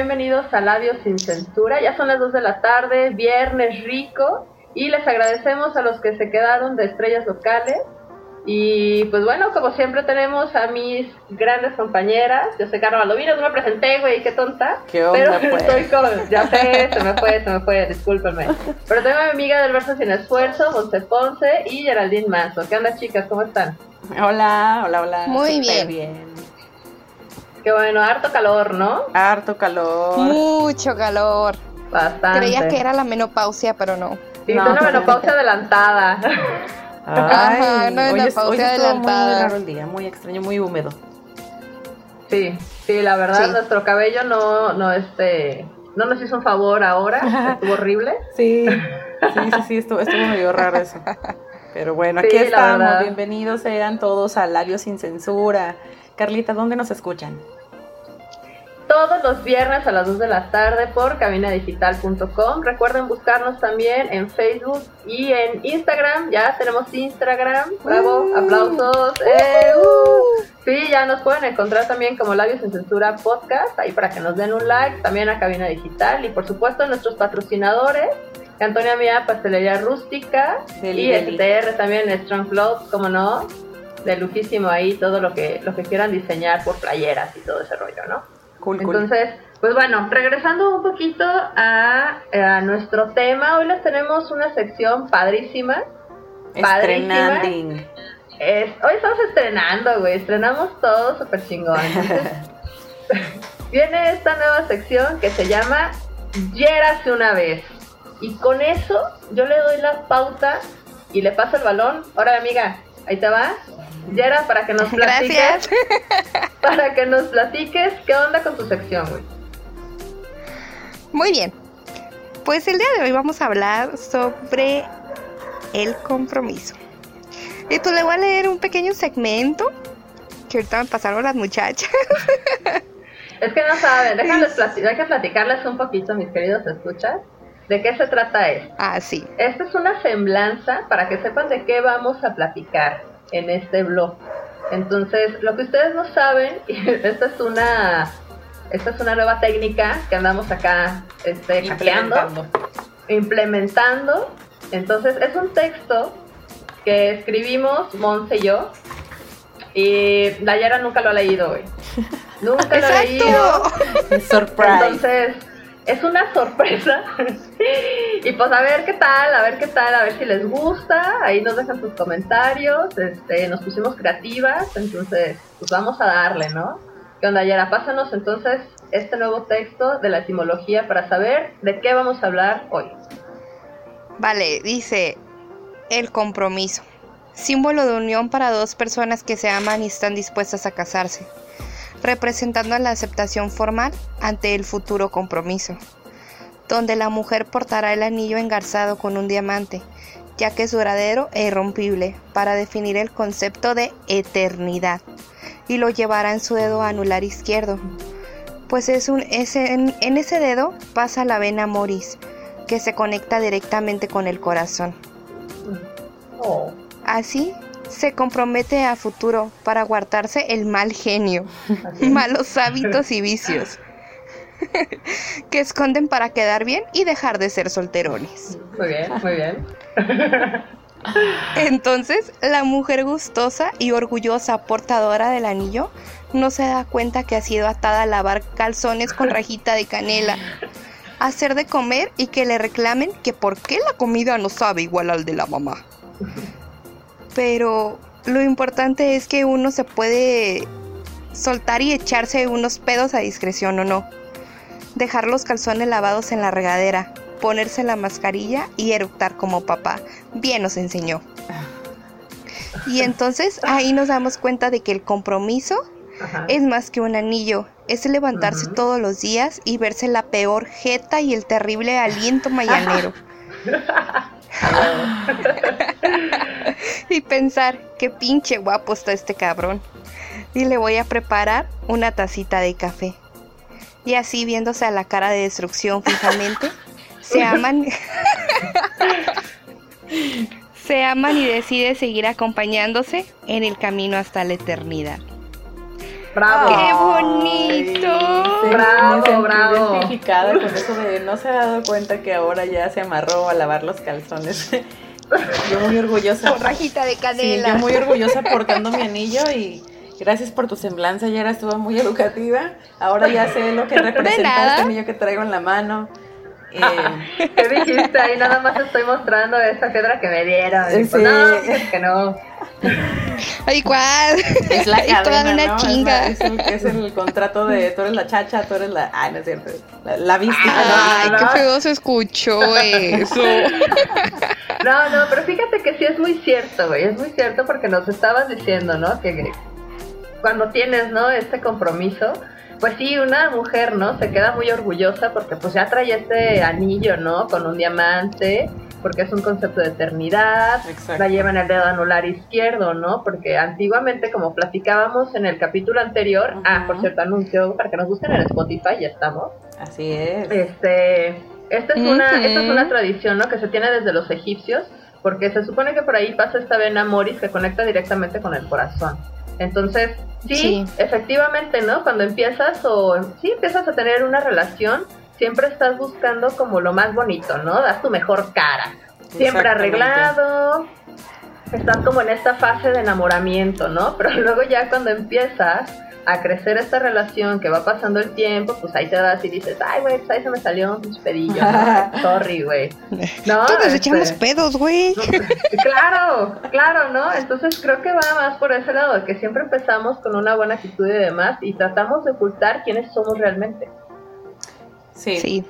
bienvenidos a Labios sin Censura. Ya son las 2 de la tarde, viernes rico, y les agradecemos a los que se quedaron de estrellas locales. Y pues bueno, como siempre tenemos a mis grandes compañeras. Yo soy Carla Baldovino, no me presenté, güey, qué tonta. ¿Qué onda, Pero pues? estoy con, ya sé, se me fue, se me fue, discúlpenme. Pero tengo a mi amiga del Verso Sin Esfuerzo, Monse Ponce y Geraldine Manso. ¿Qué onda, chicas? ¿Cómo están? Hola, hola, hola. Muy Súper bien. Qué bueno, harto calor, ¿no? Harto calor. Mucho calor. Bastante. Creía que era la menopausia, pero no. Sí, No. es una menopausia adelantada. Ajá, no, hoy, la es- hoy pausa estuvo adelantada. muy raro el día, muy extraño, muy húmedo. Sí, sí, la verdad, Sí. nuestro cabello no, no, este, no nos hizo un favor ahora, estuvo horrible. Sí, sí, sí, sí, estuvo, estuvo medio raro eso. Pero bueno, aquí estamos. Bienvenidos sean todos a Labios sin Censura. Carlita, ¿dónde nos escuchan? Todos los viernes a las 2 de la tarde por cabinadigital.com. Recuerden buscarnos también en Facebook y en Instagram. Ya tenemos Instagram. Bravo, Uh. aplausos. Eh, uh. Sí, ya nos pueden encontrar también como Labios sin Censura Podcast. Ahí para que nos den un like. También a Cabina Digital. Y por supuesto nuestros patrocinadores. Antonia Mía, Pastelería Rústica. Deli, y deli. STR también, Strong Clothes, como no. De lujísimo ahí todo lo que, lo que quieran diseñar por playeras y todo ese rollo, ¿no? Cool, cool. Entonces, pues bueno, regresando un poquito a, a nuestro tema, hoy les tenemos una sección padrísima. padrísima. Estrenanding. Es- hoy estamos estrenando, güey, estrenamos todo súper chingón. Entonces, viene esta nueva sección que se llama Yérase una vez. Y con eso yo le doy la pauta y le paso el balón. Ahora, amiga, ahí te va. Yera, para que nos platiques. Gracias. Para que nos platiques qué onda con tu sección, güey. Muy bien. Pues el día de hoy vamos a hablar sobre el compromiso. Y tú le voy a leer un pequeño segmento que ahorita me pasaron las muchachas. Es que no saben, déjales hay que platicarles un poquito, mis queridos escuchas, de qué se trata esto. Ah, sí. Esta es una semblanza para que sepan de qué vamos a platicar en este blog. Entonces, lo que ustedes no saben, esta es una esta es una nueva técnica que andamos acá este, Implementando. implementando. Entonces, es un texto que escribimos Monse y yo. Y Dayara nunca lo ha leído hoy. Nunca lo ha leído. Surprise. Entonces, es una sorpresa. y pues a ver qué tal, a ver qué tal, a ver si les gusta. Ahí nos dejan sus comentarios. Este, nos pusimos creativas, entonces, pues vamos a darle, ¿no? ¿Qué onda, Yara? Pásanos entonces este nuevo texto de la etimología para saber de qué vamos a hablar hoy. Vale, dice el compromiso. Símbolo de unión para dos personas que se aman y están dispuestas a casarse, representando la aceptación formal ante el futuro compromiso, donde la mujer portará el anillo engarzado con un diamante, ya que es duradero e irrompible, para definir el concepto de eternidad, y lo llevará en su dedo anular izquierdo, pues es un, es en, en ese dedo pasa la vena moris, que se conecta directamente con el corazón. Oh. Así se compromete a futuro para guardarse el mal genio, malos hábitos y vicios que esconden para quedar bien y dejar de ser solterones. Muy bien, muy bien. Entonces, la mujer gustosa y orgullosa portadora del anillo no se da cuenta que ha sido atada a lavar calzones con rajita de canela, hacer de comer y que le reclamen que por qué la comida no sabe igual al de la mamá. Pero lo importante es que uno se puede soltar y echarse unos pedos a discreción o no. Dejar los calzones lavados en la regadera, ponerse la mascarilla y eructar como papá. Bien nos enseñó. Y entonces ahí nos damos cuenta de que el compromiso Ajá. es más que un anillo, es levantarse todos los días y verse la peor jeta y el terrible aliento mañanero. y pensar, qué pinche guapo está este cabrón. Y le voy a preparar una tacita de café. Y así viéndose a la cara de destrucción fijamente, se aman. se aman y decide seguir acompañándose en el camino hasta la eternidad. Bravo. ¡Qué bonito! Sí, Bravo, me sentí bravo. identificada con eso de no se ha dado cuenta que ahora ya se amarró a lavar los calzones. yo muy orgullosa. Con rajita de Sí, canela. yo muy orgullosa portando mi anillo y gracias por tu semblanza, Yara, estuvo muy educativa. Ahora ya sé lo que representa este anillo que traigo en la mano. Eh, ¿Qué dijiste? Ahí nada más estoy mostrando esa piedra que me dieron. Pues, Sí. no, fíjate que no. Ay, ¿cuál? es la Y toda cadena, una ¿no? Es chinga. la- Es, el, es el contrato de tú eres la chacha, tú eres la... Ay, no es cierto. La, la víctima. Ay, no. qué feo se escuchó eso. No, no, pero fíjate que sí es muy cierto, güey. Es muy cierto porque nos estabas diciendo, ¿no? Que cuando tienes, ¿no? Este compromiso, pues sí, una mujer, ¿no? Se queda muy orgullosa porque pues ya trae este anillo, ¿no? Con un diamante, porque es un concepto de eternidad. Exacto. La lleva en el dedo anular izquierdo, ¿no? Porque antiguamente, como platicábamos en el capítulo anterior, ah, por cierto, anuncio para que nos busquen en Spotify, ya estamos. Así es. Este, esta es una, esta es una tradición, ¿no? Que se tiene desde los egipcios, porque se supone que por ahí pasa esta vena moris que conecta directamente con el corazón. Entonces, sí, Sí. efectivamente, ¿no? Cuando empiezas o sí empiezas a tener una relación, siempre estás buscando como lo más bonito, ¿no? Das tu mejor cara. Siempre arreglado. Estás como en esta fase de enamoramiento, ¿no? Pero luego ya cuando empiezas a crecer esta relación, que va pasando el tiempo, pues ahí te das y dices, ay, güey, pues ahí se me salió un pedillo, ¿no? Sorry, güey. No, Todos este, echamos pedos, güey. Claro, claro, ¿no? Entonces creo que va más por ese lado, que siempre empezamos con una buena actitud y demás y tratamos de ocultar quiénes somos realmente. Sí, Sí.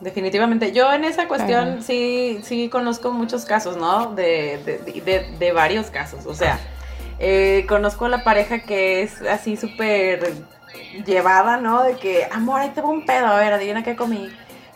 definitivamente. Yo en esa cuestión Ajá. sí, sí conozco muchos casos, ¿no? De, de, de, de varios casos. O sea, eh, conozco a la pareja que es así súper llevada, ¿no? De que, amor, ahí te va un pedo, a ver, adivina qué comí.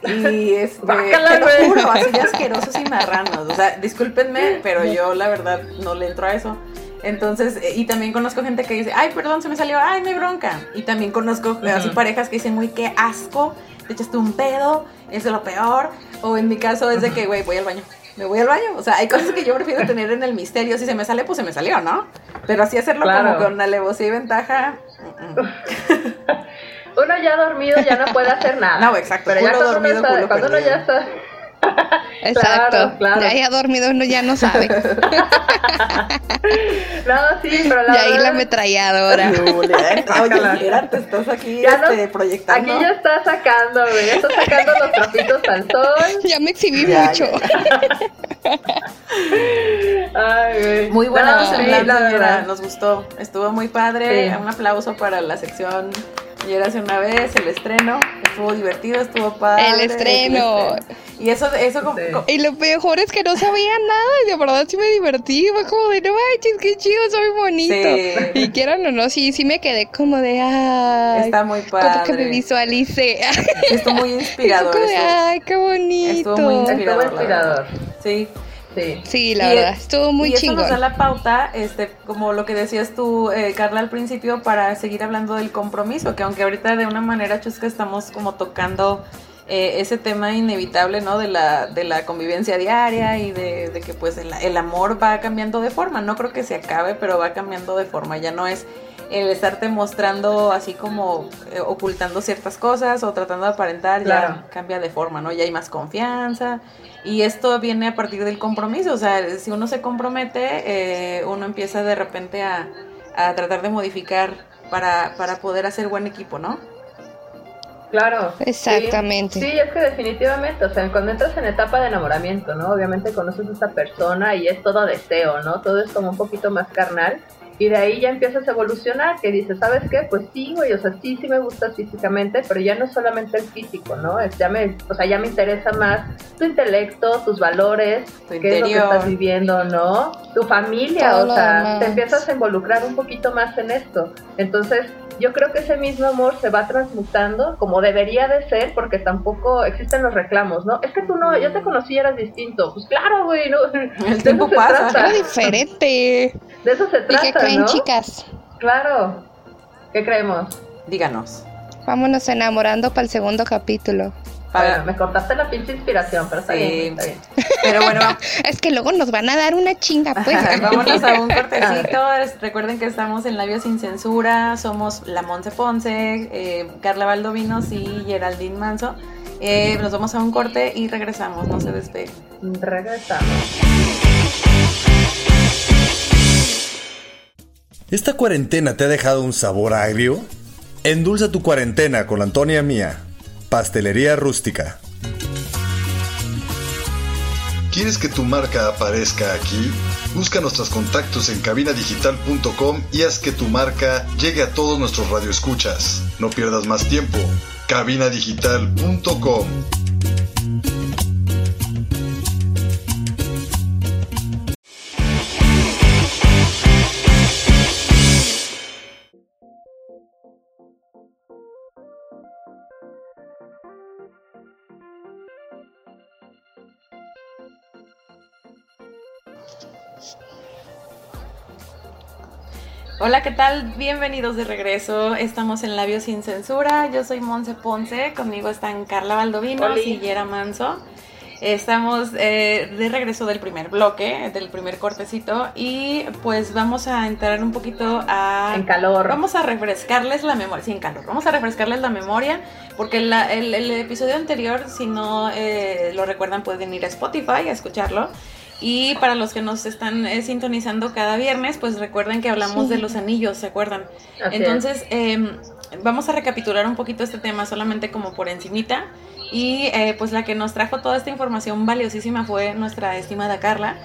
Y este, Bácala, te lo güey. juro, así de asquerosos y marranos. O sea, discúlpenme, pero yo la verdad no le entro a eso. Entonces, eh, y también conozco gente que dice, ay, perdón, se me salió, ay, hay bronca. Y también conozco así parejas que dicen, muy qué asco, te echaste un pedo, es de lo peor. O en mi caso es de que, güey, voy al baño. Me voy al baño. O sea, hay cosas que yo prefiero tener en el misterio. Si se me sale, pues se me salió, ¿no? Pero así hacerlo Claro. como con alevosía y ventaja. mm, mm. Uno ya dormido ya no puede hacer nada. No, exacto, Pero ya cuando, uno, dormido, está- culo cuando uno ya está... Exacto. claro. Ya ya dormido uno ya no sabe. No, sí, pero la y ahí la ametralladora. Oye, Gerard, te estás aquí Ya no- este, proyectando. Aquí ya está sacando, güey. Ya está sacando los trapitos al sol. Ya me exhibí Ya, mucho. Ay, güey. Muy buena No, tu sí, la verdad. nos gustó. Estuvo muy padre. Sí. Un aplauso para la sección Yera hace una vez, el estreno. Estuvo divertido, estuvo padre. El estreno. Y eso, eso como- Sí. como- Y lo mejor es que no sabía nada y de verdad sí me divertí. Fue como de, no manches, qué chido, soy bonito. Sí. Y quieran o no, sí, sí me quedé como de, ay. está muy Como que me padre. visualicé. Estuvo muy Fue inspirador. como de, estuvo- ay, qué bonito. Estuvo muy inspirador. Sí. Sí. Sí, la Y- verdad, estuvo muy y eso chingón. nos da la pauta, este, como lo que decías tú, eh, Carla, al principio, para seguir hablando del compromiso, que aunque ahorita de una manera chusca estamos como tocando eh, ese tema inevitable, ¿no? De la, de la convivencia diaria y de, de que pues el, el amor va cambiando de forma. No creo que se acabe, pero va cambiando de forma. Ya no es el estarte mostrando así como eh, ocultando ciertas cosas o tratando de aparentar, Claro. ya cambia de forma, ¿no? Ya hay más confianza. Y esto viene a partir del compromiso, o sea, si uno se compromete, eh, uno empieza de repente a, a tratar de modificar para, para poder hacer buen equipo, ¿no? Claro. sí. Exactamente. Sí, es que definitivamente, o sea, cuando entras en etapa de enamoramiento, ¿no? Obviamente conoces a esta persona y es todo deseo, ¿no? Todo es como un poquito más carnal. Y de ahí ya empiezas a evolucionar, que dices, ¿sabes qué? Pues sí, güey, o sea, sí, sí me gustas físicamente, pero ya no es solamente el físico, ¿no? Es, ya me, o sea, ya me interesa más tu intelecto, tus valores, Tu qué es lo que interior. estás viviendo, ¿no? Tu familia, Todo o sea, te empiezas a involucrar un poquito más en esto. Entonces, yo creo que ese mismo amor se va transmutando como debería de ser, porque tampoco existen los reclamos, ¿no? Es que tú no, yo te conocí y eras distinto. Pues claro, güey, ¿no? El tiempo pasa. trata. Era diferente. De eso se ¿Y qué trata, creen, ¿no? chicas? Claro. ¿Qué creemos? Díganos. Vámonos enamorando para el segundo capítulo. Bueno, me cortaste la pinche inspiración, pero está bien, está bien. Pero bueno, es que luego nos van a dar una chinga, pues. Vámonos a un cortecito. Recuerden que estamos en Labios sin Censura. Somos la Monse Ponce, eh, Carla Valdovinos y Geraldine Manso. Eh, nos vamos a un corte y regresamos. No se despeguen. Regresamos. ¿Esta cuarentena te ha dejado un sabor agrio? Endulza tu cuarentena con la Antonia Mía, Pastelería Rústica. ¿Quieres que tu marca aparezca aquí? Busca nuestros contactos en cabinadigital.com y haz que tu marca llegue a todos nuestros radioescuchas. No pierdas más tiempo. Hola, ¿qué tal? Bienvenidos de regreso. Estamos en Labios sin Censura. Yo soy Monse Ponce. Conmigo están Carla Valdovino y Yera Manso. Estamos eh, de regreso del primer bloque, del primer cortecito, y pues vamos a entrar un poquito a... En calor. Vamos a refrescarles la memoria, sí, en calor. Vamos a refrescarles la memoria, porque el, episodio anterior, si no eh, lo recuerdan, pueden ir a Spotify a escucharlo. Y para los que nos están eh, sintonizando cada viernes, pues recuerden que hablamos de los anillos, ¿se acuerdan? Entonces, em, vamos a recapitular un poquito este tema solamente como por encimita. Y eh, pues la que nos trajo toda esta información valiosísima fue nuestra estimada Carla.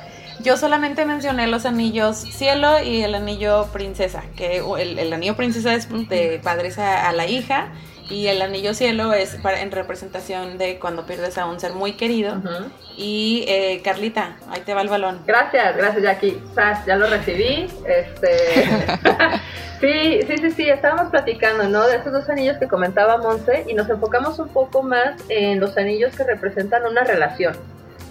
Yo solamente mencioné los anillos cielo y el anillo princesa, que el, anillo princesa es de padres a la hija y el anillo cielo es para, en representación de cuando pierdes a un ser muy querido. Y eh, Carlita, ahí te va el balón. Gracias, gracias Jackie. Ya lo recibí. Este... sí, sí, sí, sí, estábamos platicando, ¿no? De esos dos anillos que comentaba Monse y nos enfocamos un poco más en los anillos que representan una relación.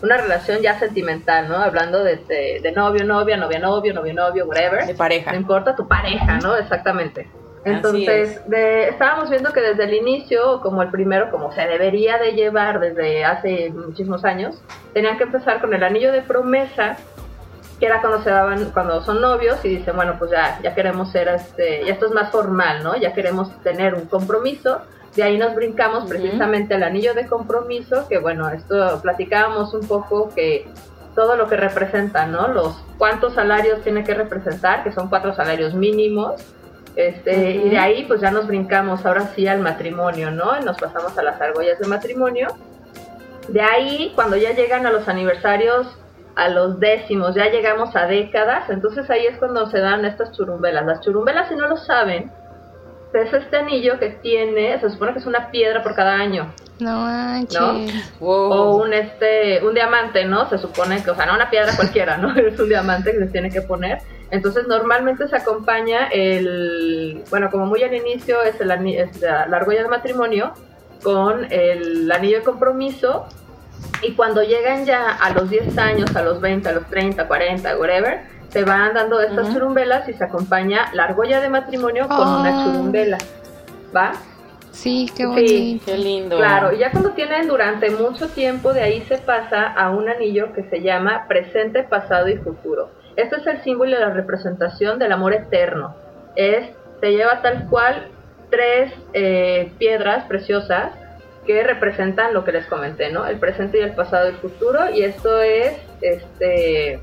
Una relación ya sentimental, ¿no? Hablando de, de novio, novia, novia, novio, novio, novio, whatever. De pareja. No importa tu pareja, ¿no? Exactamente. Entonces, estábamos viendo que desde el inicio, como el primero, como se debería de llevar desde hace muchísimos años, tenían que empezar con el anillo de promesa, que era cuando se daban, cuando son novios y dicen, bueno, pues ya, ya queremos ser, este, ya esto es más formal, ¿no? Ya queremos tener un compromiso. De ahí nos brincamos precisamente al anillo de compromiso, que bueno, esto platicábamos un poco que todo lo que representa, ¿no? Los cuántos salarios tiene que representar, que son cuatro salarios mínimos, este, Y de ahí pues ya nos brincamos ahora sí al matrimonio, ¿no? Y nos pasamos a las argollas de matrimonio. De ahí, cuando ya llegan a los aniversarios, a los décimos, ya llegamos a décadas, entonces ahí es cuando se dan estas churumbelas. Las churumbelas, si no lo saben, es este anillo que tiene, se supone que es una piedra por cada año. No ¿no? O un este, un diamante, ¿no? Se supone que, o sea, no una piedra cualquiera, ¿no? Es un diamante que se tiene que poner. Entonces normalmente se acompaña el, bueno, como muy al inicio es, el, la, argolla de matrimonio con el anillo de compromiso y cuando llegan ya a los 10 años, a los 20, a los 30, 40, whatever, se van dando estas churumbelas y se acompaña la argolla de matrimonio con una churumbela. ¿Va? Sí, qué bonito. Sí, qué lindo. Claro, y ya cuando tienen durante mucho tiempo, de ahí se pasa a un anillo que se llama presente, pasado y futuro. Este es el símbolo de la representación del amor eterno. Es, se lleva tal cual tres eh, piedras preciosas que representan lo que les comenté, ¿no? El presente y el pasado y el futuro. Y esto es, este,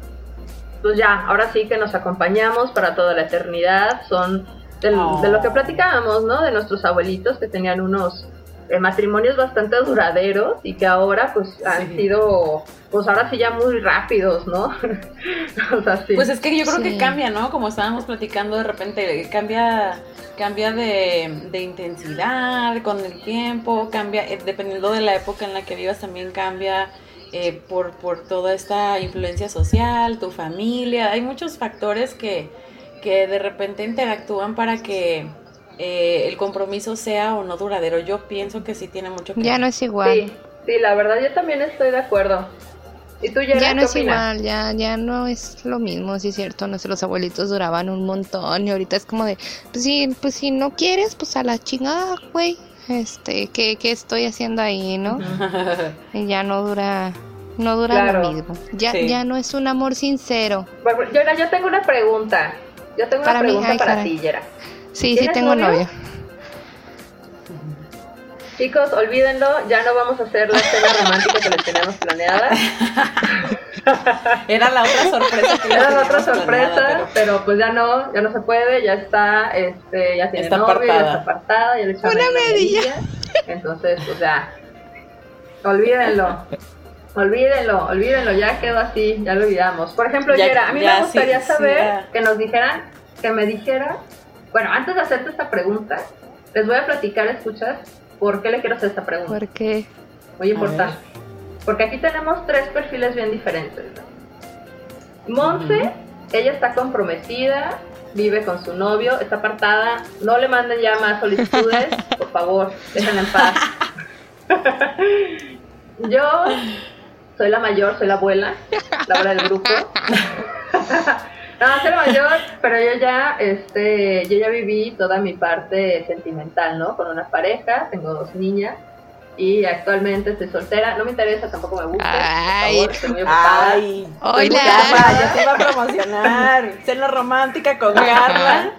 pues ya, ahora sí que nos acompañamos para toda la eternidad. Son de lo que platicábamos, ¿no? De nuestros abuelitos que tenían unos eh, matrimonios bastante duraderos y que ahora pues han sido pues ahora sí ya muy rápidos, ¿no? Pues es que yo creo que cambia, ¿no? Como estábamos platicando de repente, cambia cambia de, intensidad con el tiempo, cambia, eh, dependiendo de la época en la que vivas también cambia eh, por, por toda esta influencia social, tu familia, hay muchos factores que, que de repente interactúan para que eh, el compromiso sea o no duradero. Yo pienso que sí tiene mucho que Ya no es igual. Sí, sí, la verdad yo también estoy de acuerdo. ¿Y tú, ya no es igual, ya, ya no es lo mismo, sí es cierto, nuestros abuelitos duraban un montón y ahorita es como de, pues sí, pues si no quieres, pues a la chingada, güey. este, ¿qué, qué estoy haciendo ahí, no? Y ya no dura, no dura Claro. lo mismo. Ya, Sí. ya no es un amor sincero. Bueno, yo, yo tengo una pregunta. Yo tengo una mí, pregunta ay, para ti, Yera. Sí, sí ¿Tienes tengo novio? novio. Chicos, olvídenlo, ya no vamos a hacer la escena romántica que les teníamos planeada. Era la otra sorpresa que Era la otra sorpresa, planeada, pero... pues ya no, ya no se puede, ya está, este, ya tiene Está novio, ya está apartada, ya le echaron Una medilla. medilla. Entonces, pues ya, olvídenlo. Olvídenlo, olvídenlo, ya quedó así, ya lo olvidamos. Por ejemplo, Ya- Yera, a mí ya, me gustaría sí, saber que nos dijeran, que me dijera, bueno, antes de hacerte esta pregunta, les voy a platicar, escuchas, por qué le quiero hacer esta pregunta. Porque Muy A importante. Porque aquí tenemos tres perfiles bien diferentes. ¿no? Monse, ella está comprometida, vive con su novio, está apartada. No le manden ya más solicitudes, por favor, déjenla en paz. Yo soy la mayor, soy la abuela, la abuela del grupo. No, soy la mayor, pero yo ya, este, yo ya viví toda mi parte sentimental, ¿no? Con una pareja, tengo dos niñas y actualmente estoy soltera. No me interesa, tampoco me gusta. Ay. por favor, estoy muy ocupada. Ay, Hola. ya va, ya se iba a promocionar. Cena romántica con Carla.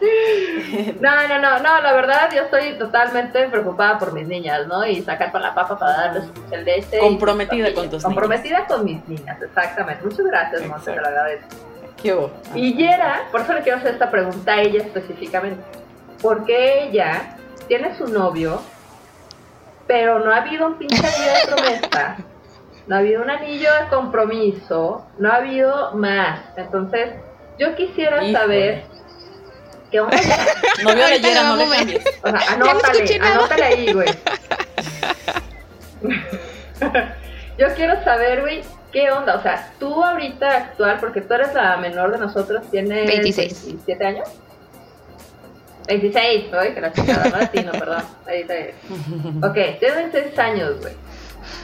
No, no, no, no, la verdad yo estoy totalmente preocupada por mis niñas, ¿no? Y sacar con la papa para darles el leche. y- Comprometida con tus Comprometida con mis niñas, exactamente. Muchas gracias, Monse, te lo agradezco. ¿Qué hubo? Y Yera, por eso le quiero hacer esta pregunta a ella específicamente. Porque ella tiene su novio, pero no ha habido un pinche anillo de promesa, no ha habido un anillo de compromiso, no ha habido más. Entonces, yo quisiera Híjole. saber qué onda. Novio de Yera, no le cambies. O sea, anótale, anótale ahí, güey. Yo quiero saber, güey, qué onda. O sea, tú ahorita actual, porque tú eres la menor de nosotros, tienes 26. 27 años. 26, güey, que la chingada, no latino, perdón. Ahí te... Ok, tienes 26 años, güey.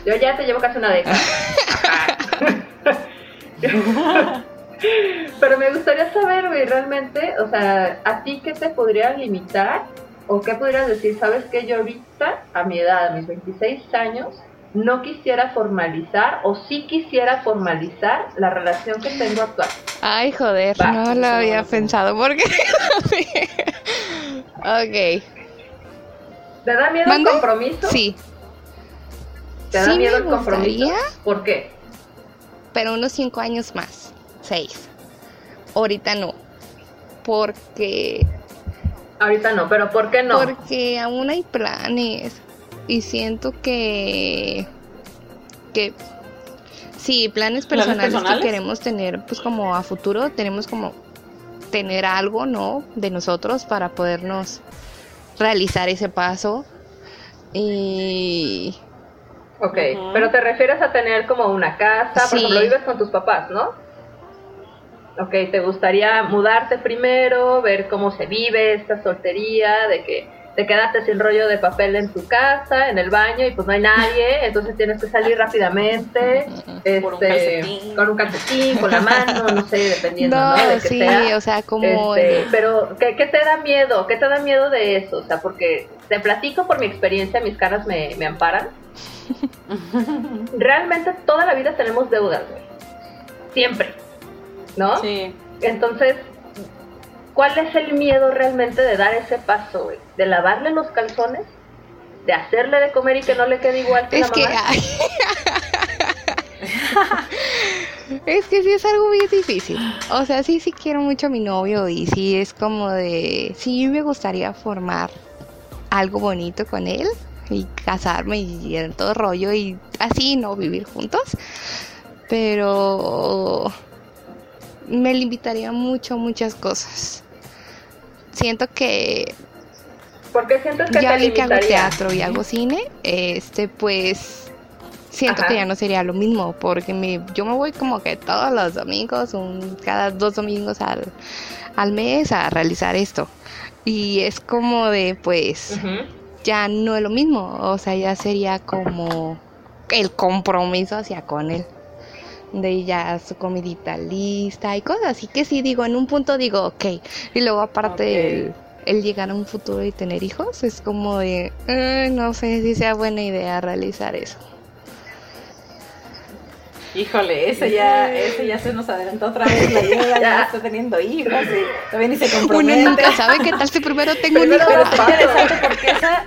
Yo ya te llevo casi una década. Pero me gustaría saber, güey, realmente, o sea, ¿a ti qué te podría limitar? ¿O qué podrías decir? ¿Sabes que yo ahorita, a mi edad, a mis 26 años, no quisiera formalizar o sí quisiera formalizar la relación que tengo actual? Ay, joder, Va, no lo había pensado. ¿Por qué? ok, ¿Te da miedo el compromiso? sí, ¿Te da sí miedo el compromiso? ¿Por qué? pero unos cinco años más, seis. Ahorita no, porque Ahorita no, pero ¿por qué no? porque aún hay planes y siento que que sí planes ¿Planes personales, personales? que queremos tener pues como a futuro tenemos como tener algo no de nosotros para podernos realizar ese paso y Ok, pero te refieres a tener como una casa, por Sí. ejemplo, vives con tus papás, ¿no? Ok, te gustaría mudarte primero, ver cómo se vive esta soltería, de que te quedaste sin rollo de papel en tu casa, en el baño, y pues no hay nadie, entonces tienes que salir rápidamente, un este, calcetín. con un calcetín, con la mano, no sé, dependiendo, ¿no? no, De que sí, sea. o sea, como Este, pero, ¿qué, qué te da miedo? ¿Qué te da miedo de eso? O sea, porque te platico por mi experiencia, mis caras me, me amparan. Realmente toda la vida tenemos deudas, güey. Siempre. ¿No? Sí. Entonces, ¿cuál es el miedo realmente de dar ese paso, güey? ¿De lavarle los calzones? ¿De hacerle de comer y que no le quede igual que Es la que, mamá? ay. es que sí es algo bien difícil. O sea, sí, sí quiero mucho a mi novio y sí es como de, sí me gustaría formar algo bonito con él y casarme y en todo rollo y así, ¿no? Vivir juntos. Pero me limitaría mucho, muchas cosas. Siento que ¿Por qué sientes que ya te vi que hago teatro y hago cine, este pues siento Ajá. que ya no sería lo mismo porque me, yo me voy como que todos los domingos, un, cada dos domingos al, al mes a realizar esto. Y es como de pues ya no es lo mismo, o sea, ya sería como el compromiso hacia con él. De ya su comidita lista y cosas así que sí digo, en un punto digo, ok. Y luego aparte Ok. el, el llegar a un futuro y tener hijos. Es como de, "Ay, no sé si sea buena idea realizar eso. Híjole, ese ya, ese ya se nos adelantó otra vez la idea, ya está teniendo hijos y todavía ni se Uno compromete. nunca sabe qué tal si primero tengo un hijo. Pero está interesante porque esa.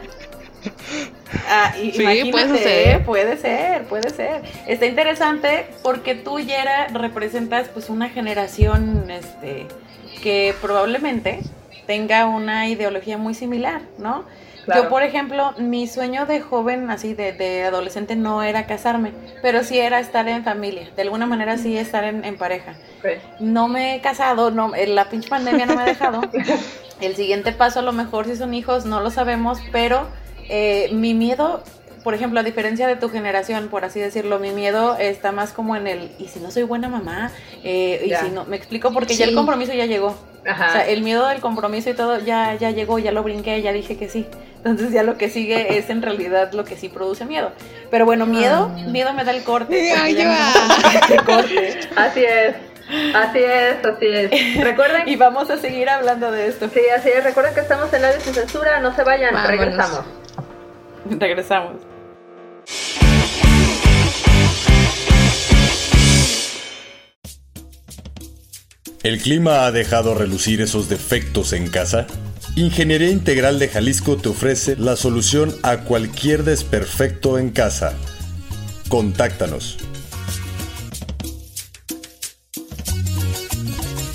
Ah, y- Sí, imagínate, puede suceder. puede ser, puede ser. Está interesante porque tú, Yera, representas pues una generación este, que probablemente tenga una ideología muy similar, ¿no? Claro. Yo, por ejemplo, mi sueño de joven, así de, de adolescente, no era casarme, pero sí era estar en familia, de alguna manera sí estar en, en pareja. No me he casado, no, eh, la pinche pandemia no me ha dejado. El siguiente paso a lo mejor si son hijos, no lo sabemos, pero eh, mi miedo, por ejemplo, a diferencia de tu generación, por así decirlo, mi miedo está más como en el, ¿y si no soy buena mamá? Eh, ¿Y Ya. si no? Me explico porque ya el compromiso ya llegó. Ajá. O sea, el miedo del compromiso y todo ya, ya llegó, ya lo brinqué, ya dije que sí. Entonces ya lo que sigue es en realidad lo que sí produce miedo. Pero bueno, miedo, miedo me da el corte. Ay, ya me- el corte. Así es. Así es, así es. Recuerden Y vamos a seguir hablando de esto. Sí, así es. Recuerden que estamos en la sin censura. No se vayan. Vámonos. Regresamos. Regresamos. ¿El clima ha dejado relucir esos defectos en casa? Ingeniería Integral de Jalisco te ofrece la solución a cualquier desperfecto en casa. Contáctanos.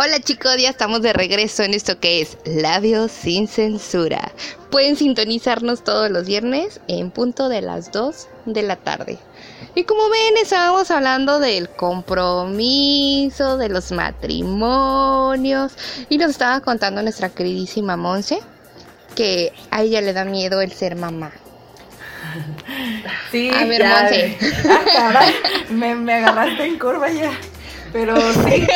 Hola chicos, ya estamos de regreso en esto que es Labios sin Censura. Pueden sintonizarnos todos los viernes en punto de las 2 de la tarde. Y como ven, estábamos hablando del compromiso, de los matrimonios. Y nos estaba contando nuestra queridísima Monse que a ella le da miedo el ser mamá. Sí, A ver, ya. Monse. Ah, me, me agarraste en curva ya. Pero sí,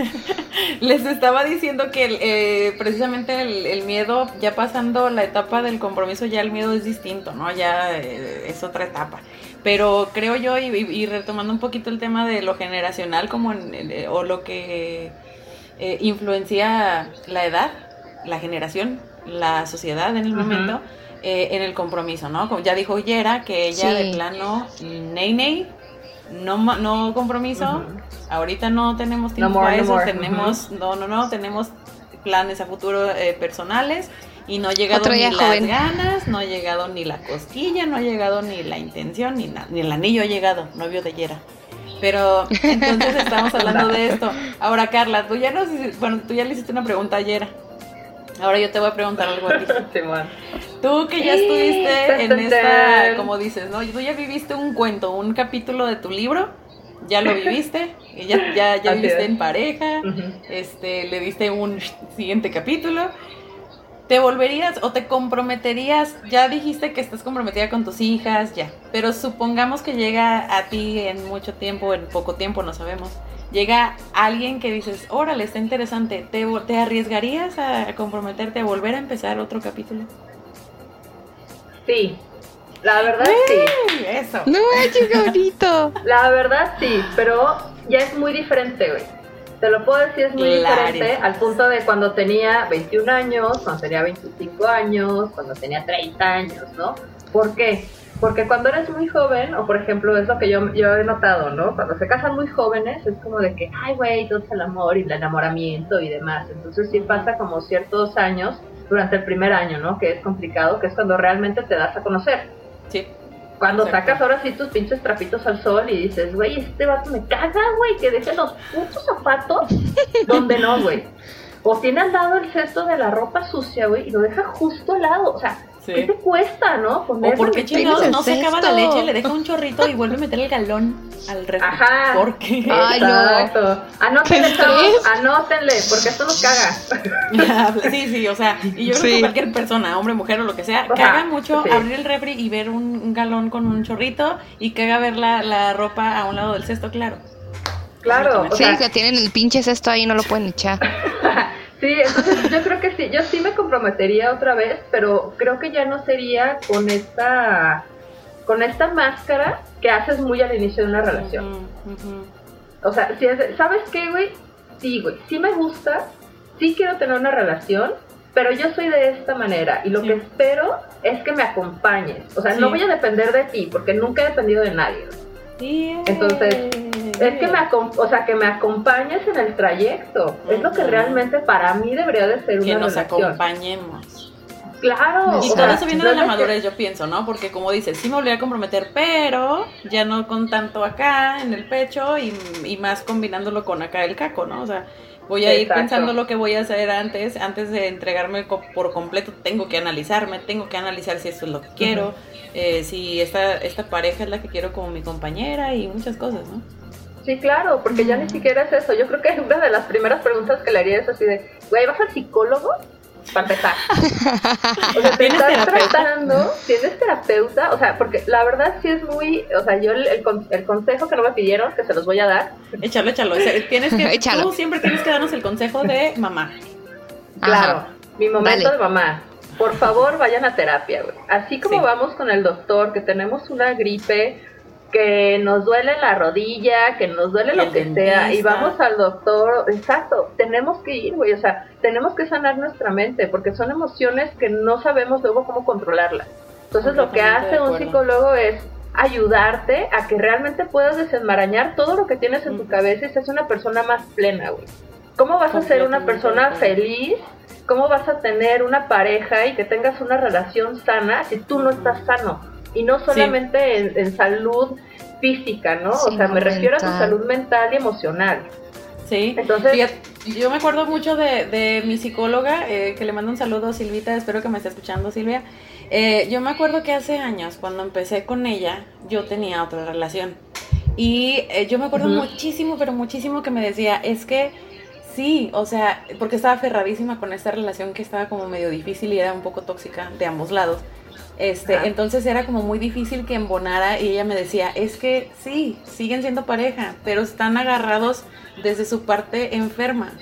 les estaba diciendo que eh, precisamente el, el miedo, ya pasando la etapa del compromiso, ya el miedo es distinto, ¿no? Ya eh, es otra etapa. Pero creo yo, y, y- retomando un poquito el tema de lo generacional, como en- en- o lo que eh, influencia la edad, la generación, la sociedad en el Ujú. momento, eh, en el compromiso, ¿no? Como ya dijo Yera, que ella Sí. de plano, ney, ney, no, no compromiso, ahorita no tenemos tiempo more, para no eso, more, tenemos, no, no, no, tenemos planes a futuro eh, personales y no ha llegado ni las ganas, no ha llegado ni la cosquilla, no ha llegado ni la intención, ni, ni el anillo ha llegado, novio de Yera. Pero entonces estamos hablando de esto. Ahora, Carla, tú ya nos, bueno, tú ya le hiciste una pregunta a Yera. Ahora yo te voy a preguntar algo a ti. Tú que ya estuviste en esta, como dices, ¿no? Tú ya viviste un cuento, un capítulo de tu libro, ya lo viviste, y ya, ya, ya viviste en pareja, este, le diste un siguiente capítulo. ¿Te volverías o te comprometerías? Ya dijiste que estás comprometida con tus hijas, ya. Pero supongamos que llega a ti en mucho tiempo, en poco tiempo, no sabemos. Llega alguien que dices, órale, está interesante. ¿Te, te arriesgarías a comprometerte a volver a empezar otro capítulo? Sí. La verdad sí. Eso. No qué bonito. La verdad sí, pero ya es muy diferente, güey. Te lo puedo decir, es muy diferente al punto de cuando tenía 21 años, cuando tenía 25 años, cuando tenía 30 años, ¿no? ¿Por qué? Porque cuando eres muy joven, o por ejemplo, es lo que yo, yo he notado, ¿no? Cuando se casan muy jóvenes, es como de que, ay, güey, todo es el amor y el enamoramiento y demás. Entonces sí pasa como ciertos años durante el primer año, ¿no? Que es complicado, que es cuando realmente te das a conocer. Sí. Cuando Exacto. sacas ahora sí tus pinches trapitos al sol y dices, güey, este vato me caga, güey, que deje los putos zapatos donde no, güey. O tiene al lado el cesto de la ropa sucia, güey, y lo deja justo al lado. O sea, ¿qué te cuesta, no? o porque chingados no se acaba la leche, le deja un chorrito y vuelve a meter el galón al refri. Ajá. ¿Por qué? Ay, no. Anótenle, anótenle, porque esto nos caga. sí, sí, o sea, y yo creo que cualquier persona, hombre, mujer o lo que sea, caga mucho abrir el refri y ver un, galón con un chorrito y caga ver la, la ropa a un lado del cesto, claro. Claro. O sí, sea, que tienen el pinche cesto ahí no lo pueden echar. Sí, entonces yo creo que sí, yo sí me comprometería otra vez, pero creo que ya no sería con esta con esta máscara que haces muy al inicio de una relación. O sea, si ¿sabes qué, güey? Sí, güey, sí me gusta, sí quiero tener una relación, pero yo soy de esta manera y lo que espero es que me acompañes. O sea, no voy a depender de ti porque nunca he dependido de nadie. Entonces, es que me, o sea, que me acompañes en el trayecto. Es lo que realmente para mí debería de ser que una nos acompañemos. Claro. Y todo eso viene de la madurez, yo pienso, ¿no? Porque como dices, sí me volví a comprometer, pero ya no con tanto acá en el pecho y, y más combinándolo con acá el caco, ¿no? O sea, Voy a ir pensando lo que voy a hacer antes, antes de entregarme por completo, tengo que analizarme, tengo que analizar si esto es lo que quiero, eh, si esta, esta pareja es la que quiero como mi compañera y muchas cosas, ¿no? Sí, claro, porque ya ni siquiera es eso. Yo creo que una de las primeras preguntas que le haría es así de, güey, ¿vas al psicólogo? para empezar. O sea, te estás tratando, tienes terapeuta, o sea, porque la verdad sí es muy, o sea, yo el, el, consejo que no me pidieron, que se los voy a dar. Échalo, échalo. tienes que, tú siempre tienes que darnos el consejo de mamá. Claro, mi momento de mamá. Por favor, vayan a terapia, güey. Así como vamos con el doctor, que tenemos una gripe, que nos duele la rodilla, que nos duele lo que sea, y vamos al doctor, exacto, tenemos que ir, güey, o sea, tenemos que sanar nuestra mente, porque son emociones que no sabemos luego cómo controlarlas. Entonces lo que hace un psicólogo es ayudarte a que realmente puedas desenmarañar todo lo que tienes en tu cabeza y seas una persona más plena, güey. ¿Cómo vas a ser una persona feliz? ¿Cómo vas a tener una pareja y que tengas una relación sana si tú no estás sano? Y no solamente en, salud física, ¿no? o sea, me refiero a tu salud mental y emocional. Sí, entonces yo me acuerdo mucho de, mi psicóloga, eh, que le mando un saludo a Silvita, espero que me esté escuchando Silvia. Eh, yo me acuerdo que hace años, cuando empecé con ella, yo tenía otra relación. Y eh, yo me acuerdo muchísimo, pero muchísimo que me decía, es que sí, o sea, porque estaba aferradísima con esta relación que estaba como medio difícil y era un poco tóxica de ambos lados. Este, entonces era como muy difícil que embonara y ella me decía, es que sí, siguen siendo pareja, pero están agarrados desde su parte enferma,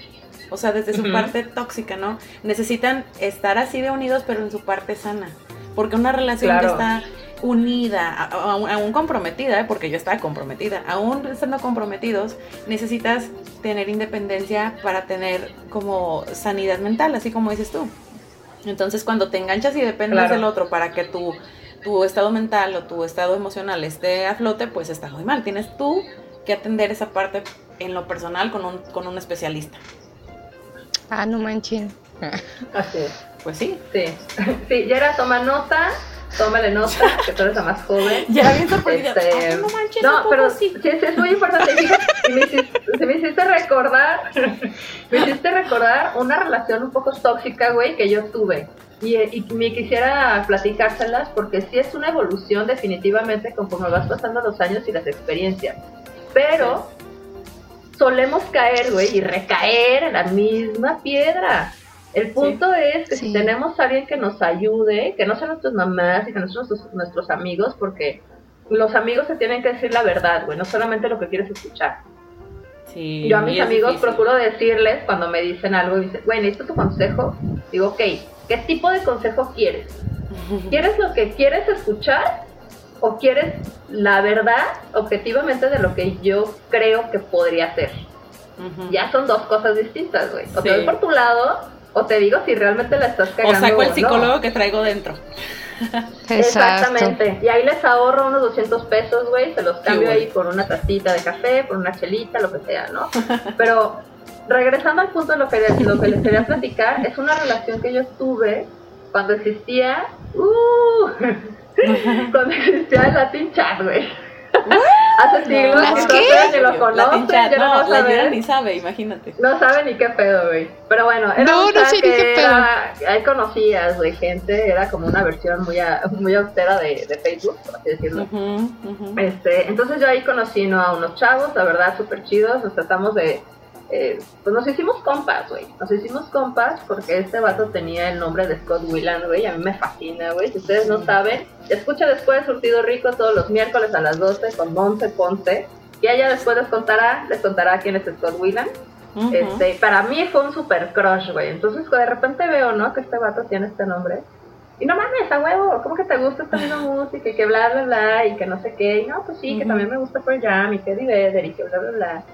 o sea, desde su parte tóxica, ¿no? Necesitan estar así de unidos, pero en su parte sana, porque una relación que está unida, aún comprometida, ¿eh? porque yo estaba comprometida, aún estando comprometidos, necesitas tener independencia para tener como sanidad mental, así como dices tú. Entonces cuando te enganchas y dependes del otro para que tu, tu estado mental o tu estado emocional esté a flote, pues está muy mal. Tienes tú que atender esa parte en lo personal con un, con un especialista. Ah, no manchen. Así es. Pues sí. Sí. Sí, ya era toma nota tómale nota, que tú eres la más joven. Ya bien sorprendida. Este, no manches, no, pero sí. sí, es muy importante. me, hiciste, me hiciste recordar, me hiciste recordar una relación un poco tóxica, güey, que yo tuve. Y, y, me quisiera platicárselas porque sí es una evolución definitivamente conforme vas pasando los años y las experiencias. Pero solemos caer, güey, y recaer en la misma piedra. El punto es que si tenemos a alguien que nos ayude, que no sean nuestras mamás y que no sean nuestros, amigos, porque los amigos se tienen que decir la verdad, güey, no solamente lo que quieres escuchar. Sí, Yo a mis amigos procuro decirles cuando me dicen algo y dicen, güey, necesito tu consejo. Digo, ok, ¿qué tipo de consejo quieres? ¿Quieres lo que quieres escuchar o quieres la verdad objetivamente de lo que yo creo que podría ser? Ya son dos cosas distintas, güey. O te voy por tu lado o te digo si realmente la estás cagando. O saco el psicólogo que traigo dentro. Exactamente. Y ahí les ahorro unos 200 pesos, güey. Se los cambio ahí por una tacita de café, por una chelita, lo que sea, ¿no? Pero regresando al punto de lo que, lo que les quería platicar, es una relación que yo tuve cuando existía. Uh, cuando existía el Latin Chat, güey. Hace siglos ¿Las que ni lo conocen, no, no, la. Yera ni sabe, imagínate. No sabe ni qué pedo, güey. Pero bueno, era No, un no sé ni qué pedo. era- ahí conocías, güey, gente. Era como una versión muy, a- muy austera de, de Facebook, por así decirlo. Este, entonces yo ahí conocí ¿no? a unos chavos, la verdad, súper chidos. Nos tratamos de. Eh, pues nos hicimos compas, güey. Nos hicimos compas porque este vato tenía el nombre de Scott Whelan, güey. A mí me fascina, güey. Si ustedes no saben, escucha después Surtido Rico todos los miércoles a las 12 con Monse Ponce. Y ella después les contará, les contará quién es Scott Whelan. Este, para mí fue un super crush, güey. Entonces de repente veo, ¿no? Que este vato tiene este nombre. Y no mames, a huevo, ¿cómo que te gusta esta misma música? Y que bla, bla, bla, y que no sé qué. Y no, pues sí, que también me gusta Pearl Jam y que Eddie Vedder y que bla, bla, bla.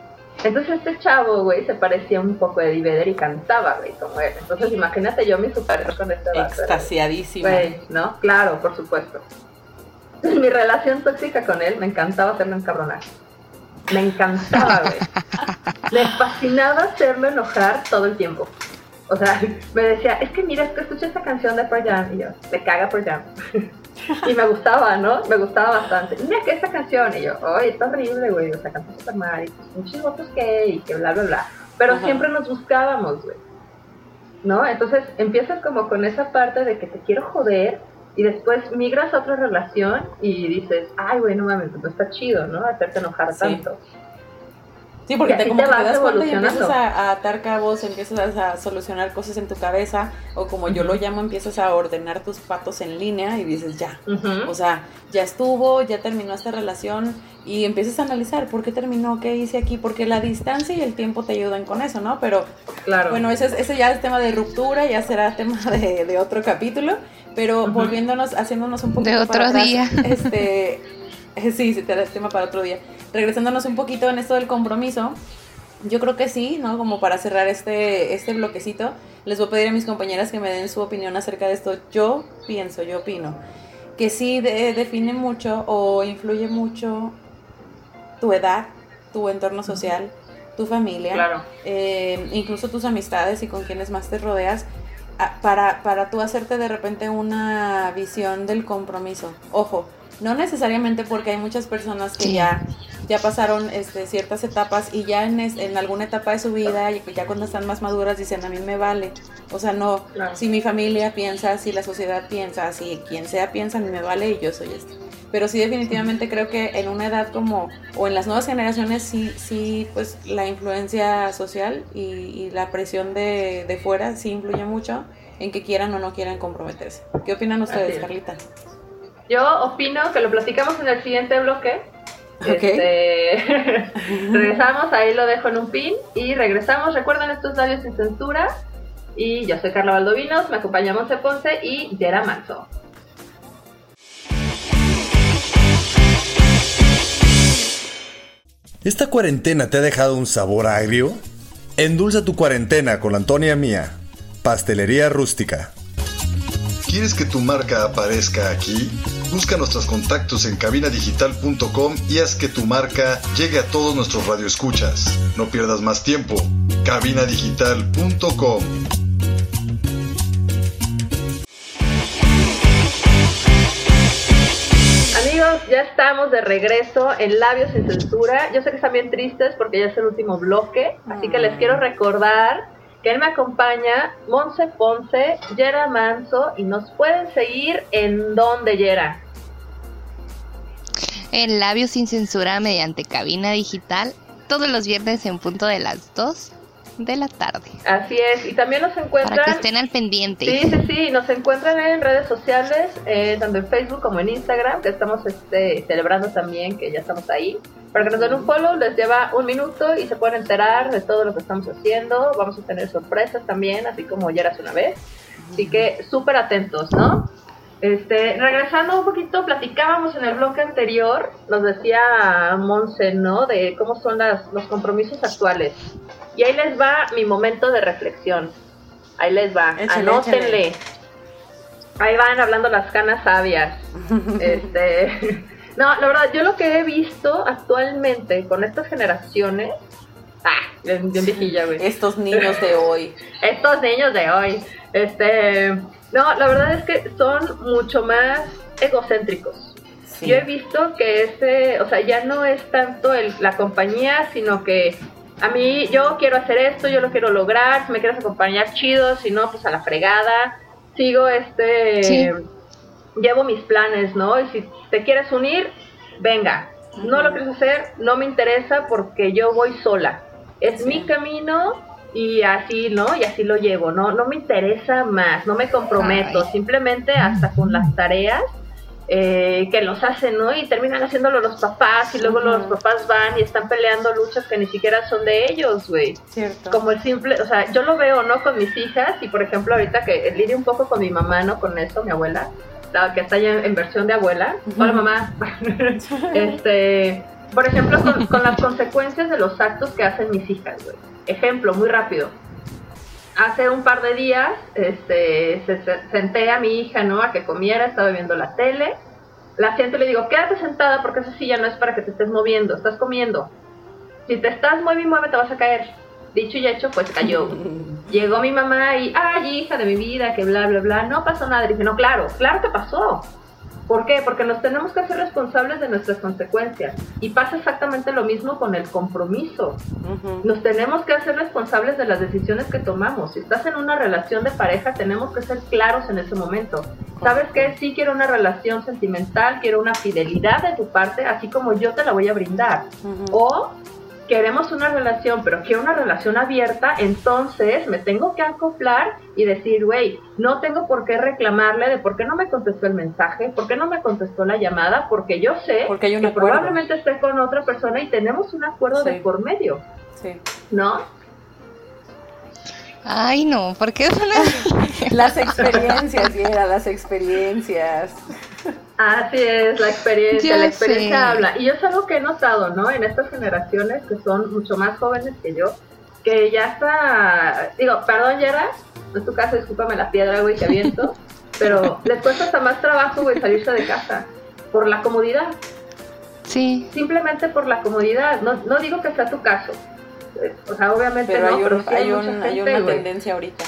Entonces este chavo, güey, se parecía un poco a Eddie Vedder y cantaba, güey, como él. Entonces imagínate yo mi super con este vato. Extasiadísima. Güey, ¿no? Claro, por supuesto. Mi relación tóxica con él, me encantaba hacerlo encabronar. Me encantaba, güey. Me fascinaba hacerlo enojar todo el tiempo. O sea, me decía, es que mira, es que escuché esta canción de Pearl Jam. Y yo, me caga Pearl Jam. Y me gustaba, ¿no? Me gustaba bastante. Mira que esta canción. Y yo, ay, está horrible, güey. O sea, cantó super mal. Y pues, muchos votos que, y que bla, bla, bla. Pero Ajá. siempre nos buscábamos, güey. ¿no? Entonces empiezas como con esa parte de que te quiero joder y después migras a otra relación y dices, ay, güey, no mames, pues no está chido, ¿no? Hacerte enojar Sí. tanto. Sí, porque te, como te que te das cuenta y empiezas a, a atar cabos, empiezas a solucionar cosas en tu cabeza, o como yo lo llamo, empiezas a ordenar tus patos en línea y dices, ya, o sea, ya estuvo, ya terminó esta relación y empiezas a analizar por qué terminó, qué hice aquí, porque la distancia y el tiempo te ayudan con eso, ¿no? Pero claro. bueno, ese, es- ese ya es tema de ruptura, ya será tema de, de otro capítulo, pero volviéndonos, haciéndonos un poquito De otro para atrás, día. Este, sí, sí, será tema para otro día. Regresándonos un poquito en esto del compromiso, yo creo que sí, ¿no? Como para cerrar este, este bloquecito, les voy a pedir a mis compañeras que me den su opinión acerca de esto. Yo pienso, yo opino, que sí de- define mucho o influye mucho tu edad, tu entorno social, tu familia, Claro. eh, incluso tus amistades y con quienes más te rodeas, para, para tú hacerte de repente una visión del compromiso. Ojo, no necesariamente porque hay muchas personas que Sí. ya, ya pasaron este, ciertas etapas y ya en, es- en alguna etapa de su vida, y ya cuando están más maduras, dicen a mí me vale. O sea, no, Claro. si mi familia piensa, si la sociedad piensa, si quien sea piensa, a mí me vale y yo soy esto. Pero sí definitivamente creo que en una edad como, o en las nuevas generaciones, sí, sí, pues la influencia social y, y la presión de, de fuera sí influye mucho en que quieran o no quieran comprometerse. ¿Qué opinan ustedes, es. Carlita? Yo opino que lo platicamos en el siguiente bloque. Ok. Este, regresamos, ahí lo dejo en un pin y regresamos. Recuerden estos labios sin censura. Y yo soy Carla Valdovinos, me acompaña Monse Ponce y Yera Manso. ¿Esta cuarentena te ha dejado un sabor agrio? Endulza tu cuarentena con la Antonia Mía, Pastelería Rústica. ¿Quieres que tu marca aparezca aquí? Busca nuestros contactos en cabinadigital.com y haz que tu marca llegue a todos nuestros radioescuchas. No pierdas más tiempo. cabinadigital.com Amigos, ya estamos de regreso en Labios sin Censura. Yo sé que están bien tristes porque ya es el último bloque, así que les quiero recordar que él me acompaña, Monse Ponce, Yera Manso, y nos pueden seguir en donde Yera. En Labios sin censura mediante cabina digital, todos los viernes en punto de las 2 de la tarde. Así es, y también nos Para que encuentran... estén al pendiente. Sí, sí, sí, nos encuentran en redes sociales, eh, tanto en Facebook como en Instagram, que estamos este, celebrando también que ya estamos ahí. Para que nos den un follow, les lleva un minuto y se pueden enterar de todo lo que estamos haciendo. Vamos a tener sorpresas también, así como ya eras una vez. Así que súper atentos, ¿no? Este, regresando un poquito, platicábamos en el bloque anterior, nos decía Monse, ¿no? De cómo son las, los compromisos actuales. Y ahí les va mi momento de reflexión. Ahí les va. Échale, Anótenle. Ahí van hablando las canas sabias. este. No, la verdad, yo lo que he visto actualmente con estas generaciones. Ah, bien, bien viejilla, güey Estos niños de hoy. estos niños de hoy. Este, no, la verdad es que son mucho más egocéntricos. Yo he visto que este, o sea, ya no es tanto el, la compañía, sino que a mí yo quiero hacer esto, yo lo quiero lograr, si me quieres acompañar chido, si no, pues a la fregada, sigo este, llevo mis planes, ¿no? Y si te quieres unir, venga, no lo quieres hacer, no me interesa porque yo voy sola, es mi camino y así, ¿no? Y así lo llevo, ¿no? No me interesa más, no me comprometo, simplemente hasta con las tareas eh, que los hacen, ¿no? Y terminan haciéndolo los papás y luego los papás van y están peleando luchas que ni siquiera son de ellos, güey. Cierto. Como el simple, o sea, yo lo veo, ¿no? Con mis hijas y por ejemplo ahorita que lidio un poco con mi mamá, ¿no? Con eso, mi abuela, la que está ya en, versión de abuela. Hola mamá. este, por ejemplo, con, con las consecuencias de los actos que hacen mis hijas, güey. Ejemplo, muy rápido hace un par de días este, se, senté a mi hija, ¿no? A que comiera, estaba viendo la tele. La siento y le digo, quédate sentada porque esa silla no es para que te estés moviendo, estás comiendo. Si te estás mueve y mueve te vas a caer. Dicho y hecho, pues cayó. Llegó mi mamá y, ay, hija de mi vida, que bla, bla, bla, no pasó nada. Dije, no, claro, claro que pasó. ¿Por qué? Porque nos tenemos que hacer responsables de nuestras consecuencias. Y pasa exactamente lo mismo con el compromiso. Nos tenemos que hacer responsables de las decisiones que tomamos. Si estás en una relación de pareja, tenemos que ser claros en ese momento. ¿Sabes qué? Sí quiero una relación sentimental, quiero una fidelidad de tu parte, así como yo te la voy a brindar. O queremos una relación, pero quiero una relación abierta, entonces me tengo que acoplar y decir, güey, no tengo por qué reclamarle de por qué no me contestó el mensaje, por qué no me contestó la llamada, porque yo sé porque que probablemente esté con otra persona y tenemos un acuerdo de por medio. Sí. ¿No? Ay, no, porque las experiencias, Viera, las experiencias. Así es, la experiencia, la experiencia habla. Y es algo que he notado, ¿no? En estas generaciones que son mucho más jóvenes que yo, que ya está, digo, perdón, Yera, en tu caso, discúlpame la piedra, güey, que aviento, pero les cuesta hasta más trabajo, güey, salirse de casa, por la comodidad. Sí. Simplemente por la comodidad. No, no digo que sea tu caso. O sea, obviamente no, pero hay, hay, una tendencia ahorita.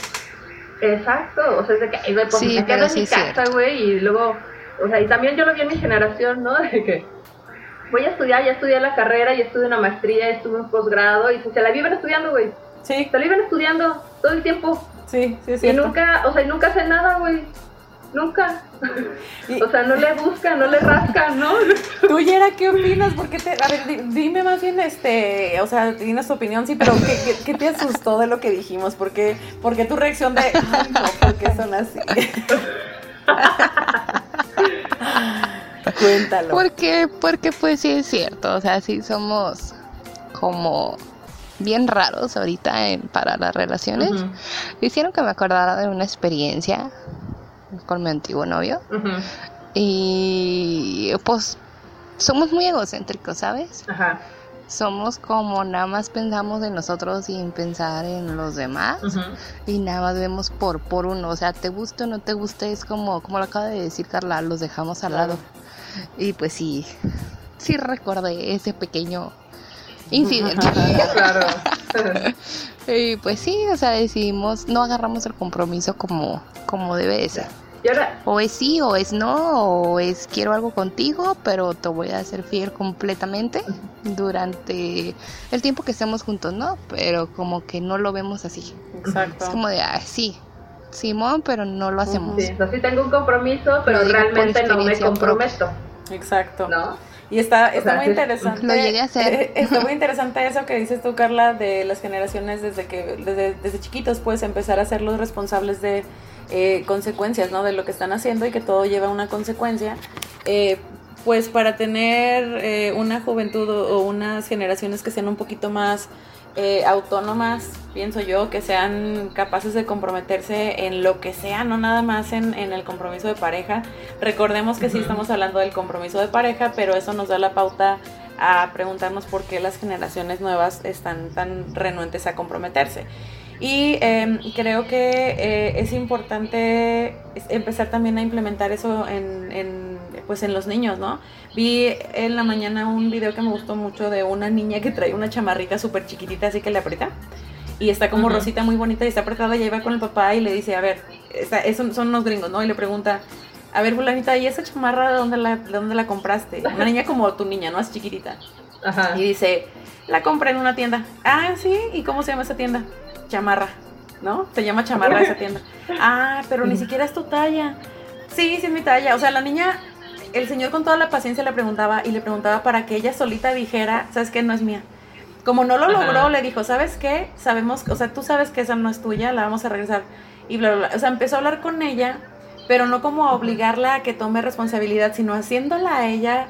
Exacto, o sea, es de que, pues, sí, me quedo en mi casa, güey, y luego o sea, y también yo lo vi en mi generación, ¿no? De que voy a estudiar, ya estudié la carrera, ya estudié una maestría, estuve en posgrado, y se la viven estudiando, güey. Sí. Se la viven estudiando todo el tiempo. Sí, sí, sí. Y nunca, o sea, y nunca hacen nada, güey. Nunca. o sea, no le buscan, no le rascan, ¿no? Tú, Yera, ¿qué opinas? Porque te, a ver, dime más bien, este, o sea, tienes tu opinión, sí, pero ¿qué, qué, te asustó de lo que dijimos? ¿Por qué, tu reacción de, ay, no, ¿por qué son así? Cuéntalo. Porque, porque pues sí es cierto, o sea, sí somos como bien raros ahorita para las relaciones. Hicieron que me acordara de una experiencia con mi antiguo novio. Y pues somos muy egocéntricos, ¿sabes? Ajá somos como nada más pensamos en nosotros sin pensar en los demás y nada más vemos por por uno, o sea, te guste o no te guste es como como lo acaba de decir Carla, los dejamos al lado. Y pues sí, sí recordé ese pequeño incidente. claro. y pues sí, o sea, decidimos no agarramos el compromiso como como debe ser. O es sí, o es no, o es quiero algo contigo, pero te voy a ser fiel completamente durante el tiempo que estemos juntos, ¿no? Pero como que no lo vemos así. Exacto. Es como de, ah, sí, Simón, pero no lo hacemos. Sí, sí tengo un compromiso, pero realmente no me comprometo. Exacto. ¿No? Y está, está muy interesante. Lo llegué a hacer. Eh, está muy interesante eso que dices tú, Carla, de las generaciones desde que, desde, desde chiquitos, puedes empezar a ser los responsables de eh, consecuencias, ¿no? De lo que están haciendo y que todo lleva una consecuencia. Eh, pues para tener eh, una juventud o, unas generaciones que sean un poquito más autónomas, pienso yo, que sean capaces de comprometerse en lo que sea, no nada más en, en el compromiso de pareja. Recordemos que sí estamos hablando del compromiso de pareja, pero eso nos da la pauta a preguntarnos por qué las generaciones nuevas están tan renuentes a comprometerse. Y em, creo que eh, es importante empezar también a implementar eso en, en, pues en los niños, ¿no? Vi en la mañana un video que me gustó mucho de una niña que trae una chamarrita súper chiquitita, así que le aprieta. Y está como rosita muy bonita y está apretada y va con el papá y le dice, a ver, son, son unos gringos, ¿no? Y le pregunta, a ver, fulanita, ¿y esa chamarra de dónde la, de dónde la compraste? Una niña como tu niña, ¿no? Es chiquitita. Ajá. Y dice, la compré en una tienda. Ah, sí, ¿y cómo se llama esa tienda? Chamarra, ¿no? Se llama chamarra esa tienda. Ah, pero ni siquiera es tu talla. Sí, sí es mi talla. O sea, la niña, el señor con toda la paciencia le preguntaba y le preguntaba para que ella solita dijera, ¿sabes qué? No es mía. Como no lo Ajá. logró, le dijo, ¿sabes qué? Sabemos, o sea, tú sabes que esa no es tuya, la vamos a regresar. Y bla, bla, bla. O sea, empezó a hablar con ella, pero no como a obligarla a que tome responsabilidad, sino haciéndola a ella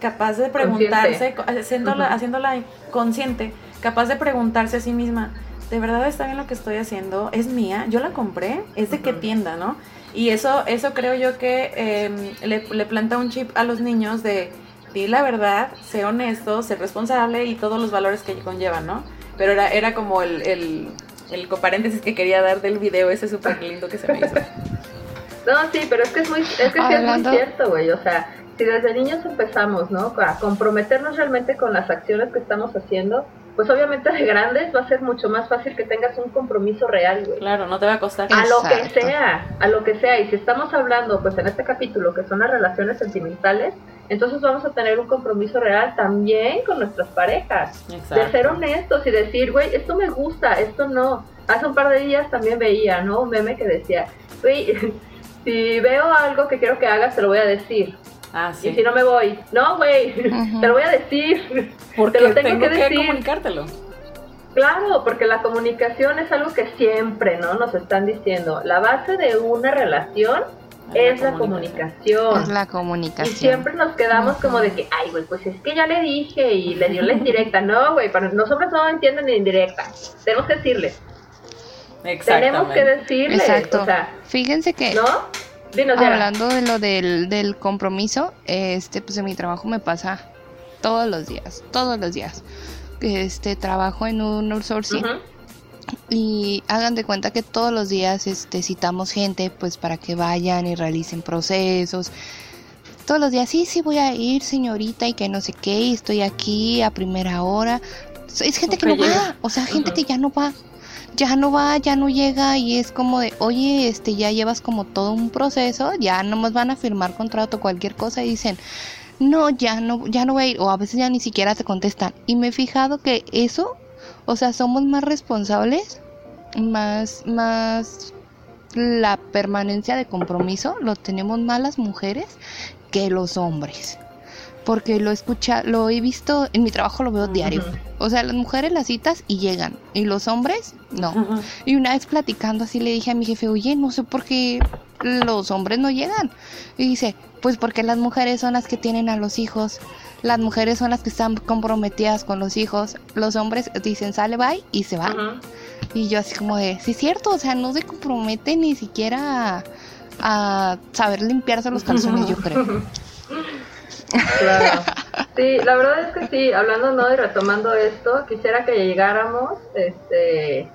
capaz de preguntarse, co- haciéndola, haciéndola consciente, capaz de preguntarse a sí misma, ¿de verdad está bien lo que estoy haciendo? ¿Es mía? ¿Yo la compré? ¿Es de qué tienda, no? Y eso, eso creo yo que eh, le, le planta un chip a los niños de di la verdad, sé honesto, sé responsable y todos los valores que conllevan, ¿no? Pero era, era como el, el, el coparéntesis que quería dar del video ese súper lindo que se me hizo. No, sí, pero es que es muy, es que sí es muy cierto, güey. O sea, si desde niños empezamos, ¿no? A comprometernos realmente con las acciones que estamos haciendo, pues obviamente de grandes va a ser mucho más fácil que tengas un compromiso real, güey. Claro, no te va a costar. A lo que Exacto. sea, a lo que sea. Y si estamos hablando, pues en este capítulo, que son las relaciones sentimentales, entonces vamos a tener un compromiso real también con nuestras parejas. De ser Exacto. honestos y decir, güey, esto me gusta, esto no. Hace un par de días también veía, ¿no? Un meme que decía, güey, si veo algo que quiero que hagas, te lo voy a decir. Ah, Y si no me voy, no, güey, te lo voy a decir. Porque te lo tengo tengo que que, decir. comunicártelo. Claro, porque la comunicación es algo que siempre, ¿no? Nos están diciendo. La base de una relación es la comunicación. Es la Y comunicación. siempre nos quedamos como de que, ay, güey, pues es que ya le dije y le dio la indirecta. No, güey, para los hombres no entienden ni indirecta. Tenemos que decirle. Tenemos que decirle. Exacto. O sea, Fíjense que ¿no? Hablando de lo del, del compromiso, este, pues en mi trabajo me pasa todos los días, todos los días. Este, trabajo en un outsourcing Ujú. y hagan de cuenta que todos los días este, citamos gente pues para que vayan y realicen procesos. Todos los días, sí, sí voy a ir, señorita, y que no sé qué, y estoy aquí a primera hora. Es gente que no va, o sea, gente que ya no va, ya no va, ya no llega, y es como de, oye, este, ya llevas como todo un proceso, ya nomás van a firmar contrato, cualquier cosa, y dicen, no, ya no, ya no voy a ir, o a veces ya ni siquiera te contestan. Y me he fijado que eso, o sea, somos más responsables, más, más la permanencia de compromiso lo tenemos más las mujeres que los hombres. Porque lo escucha, lo he visto, en mi trabajo lo veo diario. O sea, las mujeres las citas y llegan. Y los hombres, no. Y una vez platicando así le dije a mi jefe, oye, no sé por qué los hombres no llegan. Y dice, pues porque las mujeres son las que tienen a los hijos. Las mujeres son las que están comprometidas con los hijos. Los hombres dicen, sale, bye, y se van. Ujú. Y yo así como de, sí es cierto, o sea, no se compromete ni siquiera a, a saber limpiarse los calzones, yo creo. Claro. Sí, la verdad es que sí, hablando no y retomando esto, quisiera que llegáramos este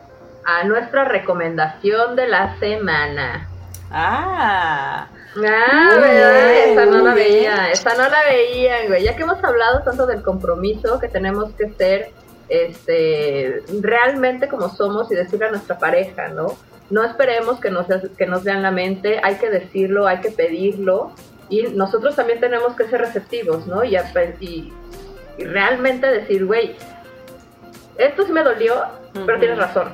a nuestra recomendación de la semana. Ah, Ah, ¿verdad? bien, Esa no la veía, esa no la veían, güey. Ya que hemos hablado tanto del compromiso, que tenemos que ser este realmente como somos y decirle a nuestra pareja, ¿no? No esperemos que nos, que nos vean la mente, hay que decirlo, hay que pedirlo y nosotros también tenemos que ser receptivos, ¿no? Y, y, y realmente decir, güey, esto sí me dolió, pero tienes razón.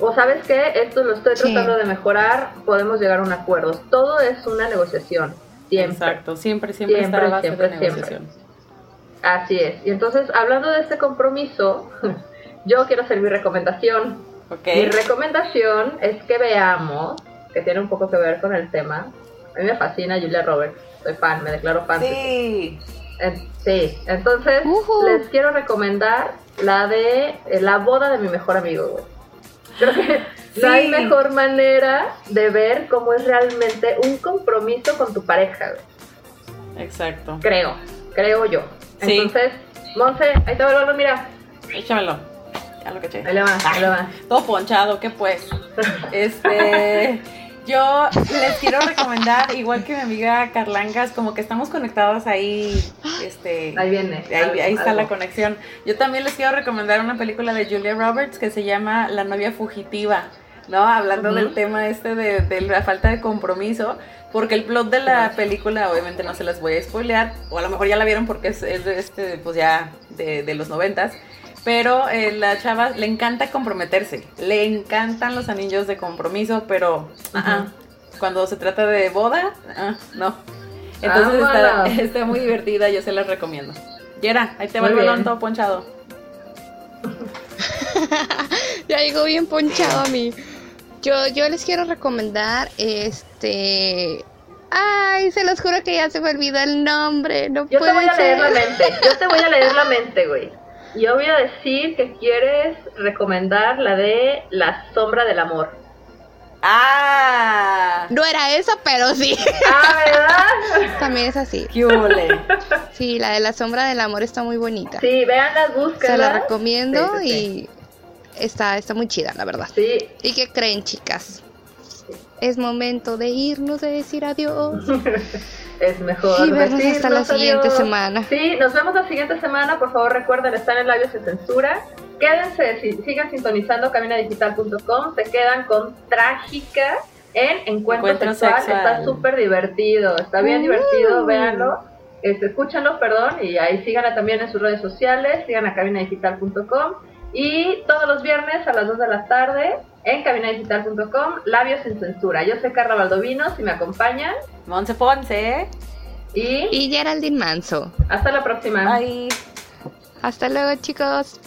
O sabes qué, esto lo estoy Sí. tratando de mejorar, podemos llegar a un acuerdo. Todo es una negociación, siempre. exacto. Siempre, siempre, Siempre, está base siempre, de siempre. Así es. Y entonces, hablando de este compromiso, yo quiero hacer mi recomendación. Ok. Mi recomendación es que veamos, que tiene un poco que ver con el tema. A mí me fascina Julia Roberts, soy fan, me declaro fan. Sí. En- sí, entonces les quiero recomendar la de eh, la boda de mi mejor amigo, güey. Creo que no hay Sí. mejor manera de ver cómo es realmente un compromiso con tu pareja, güey. Exacto. Creo, creo yo. Sí. Entonces, Monse, ahí te vuelvo, mira. Échamelo. Ya lo caché. Ahí le va, ahí le va. Todo ponchado, ¿qué pues? Este, yo les quiero recomendar, igual que mi amiga Carlangas, como que estamos conectadas ahí, este, Ahí viene. ahí, algo, ahí está algo. la conexión. Yo también les quiero recomendar una película de Julia Roberts que se llama La novia fugitiva. ¿no? Hablando del tema este de, de, la falta de compromiso, porque el plot de la película, obviamente no se las voy a spoilear, o a lo mejor ya la vieron porque es, es de este, pues ya de, de los noventas, pero eh, la chava le encanta comprometerse, le encantan los anillos de compromiso, pero cuando se trata de boda, ah, no. Entonces está, está, muy divertida, yo se la recomiendo. Yera, ahí te va el balón todo ponchado. ya llegó bien ponchado a mí. Yo, yo les quiero recomendar este. Ay, se los juro que ya se me olvidó el nombre. No yo te voy a leer la mente. Yo te voy a leer la mente, güey. Yo voy a decir que quieres recomendar la de La Sombra del Amor. Ah. No era esa, pero sí. Ah, ¿verdad? También es así. ¿Qué Sí, la de La Sombra del Amor está muy bonita. Sí, vean las búsquedas. Se la recomiendo y está, está muy chida, la verdad. Sí. ¿Y qué creen, chicas? Es momento de irnos, de decir adiós. es mejor y vernos hasta la siguiente semana. Sí, nos vemos la siguiente semana. Por favor, recuerden, están en Labios de Censura. Quédense, si, sigan sintonizando caminadigital.com. Se quedan con Trágica en Encuentro, Sexual. Está súper divertido, está bien divertido, véanlo. Este, escúchanlo, perdón, y ahí síganla también en sus redes sociales, sigan a cabinadigital.com y todos los viernes a las 2 de la tarde en cabinadigital.com, Labios sin Censura. Yo soy Carla Baldovino, si me acompañan. Monse Ponce. Y... Y Geraldine Manso. Hasta la próxima. Bye. Hasta luego, chicos.